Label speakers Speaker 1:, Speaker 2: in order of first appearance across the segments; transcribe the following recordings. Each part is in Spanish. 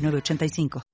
Speaker 1: 8985.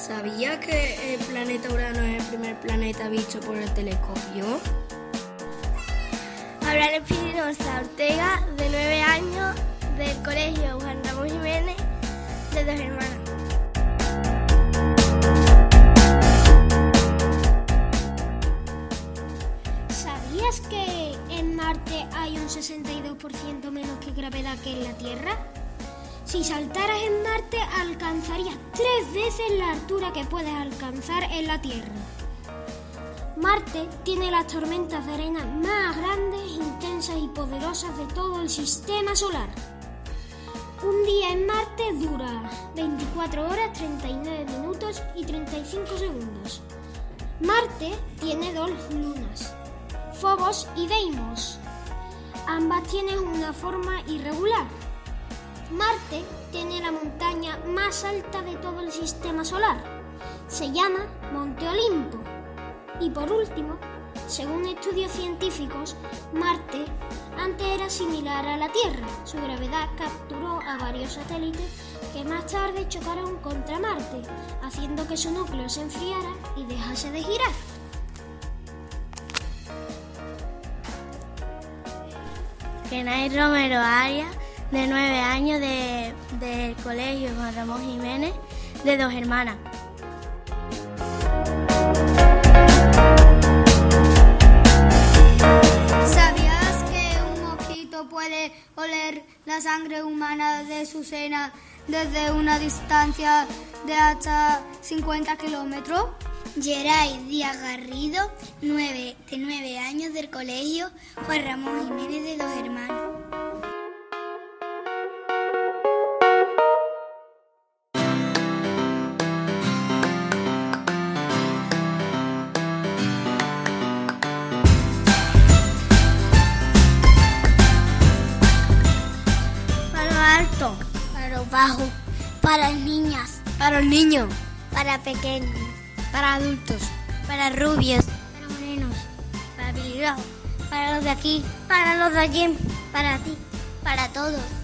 Speaker 2: ¿Sabía que el planeta Urano es el primer planeta visto por el telescopio?
Speaker 1: El Espinosa Ortega, de 9 años, del colegio Juan Ramón Jiménez, de dos hermanas.
Speaker 3: ¿Sabías que en Marte hay un 62% menos que gravedad que en la Tierra? Si saltaras en Marte alcanzarías tres veces la altura que puedes alcanzar en la Tierra. Marte tiene las tormentas de arena más grandes, intensas y poderosas de todo el sistema solar. Un día en Marte dura 24 horas, 39 minutos y 35 segundos. Marte tiene dos lunas, Phobos y Deimos. Ambas tienen una forma irregular. Marte tiene la montaña más alta de todo el sistema solar. Se llama Monte Olimpo. Y por último, según estudios científicos, Marte antes era similar a la Tierra. Su gravedad capturó a varios satélites que más tarde chocaron contra Marte, haciendo que su núcleo se enfriara y dejase de girar.
Speaker 1: Kenai Romero Arias, de 9 años, de- del colegio Juan Ramón Jiménez, de dos hermanas.
Speaker 4: ¿Sabías que un mosquito puede oler la sangre humana de su cena desde una distancia de hasta 50 kilómetros?
Speaker 5: Geray Díaz Garrido, nueve, de 9 años del colegio Juan Ramón Jiménez de dos hermanos. Bajos, para las niñas,
Speaker 1: para los niños,
Speaker 5: para pequeños,
Speaker 1: para adultos,
Speaker 5: para rubios,
Speaker 1: para morenos, para peligrosos,
Speaker 5: para los de aquí,
Speaker 1: para los de allí.
Speaker 5: para ti, para todos.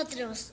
Speaker 5: outros.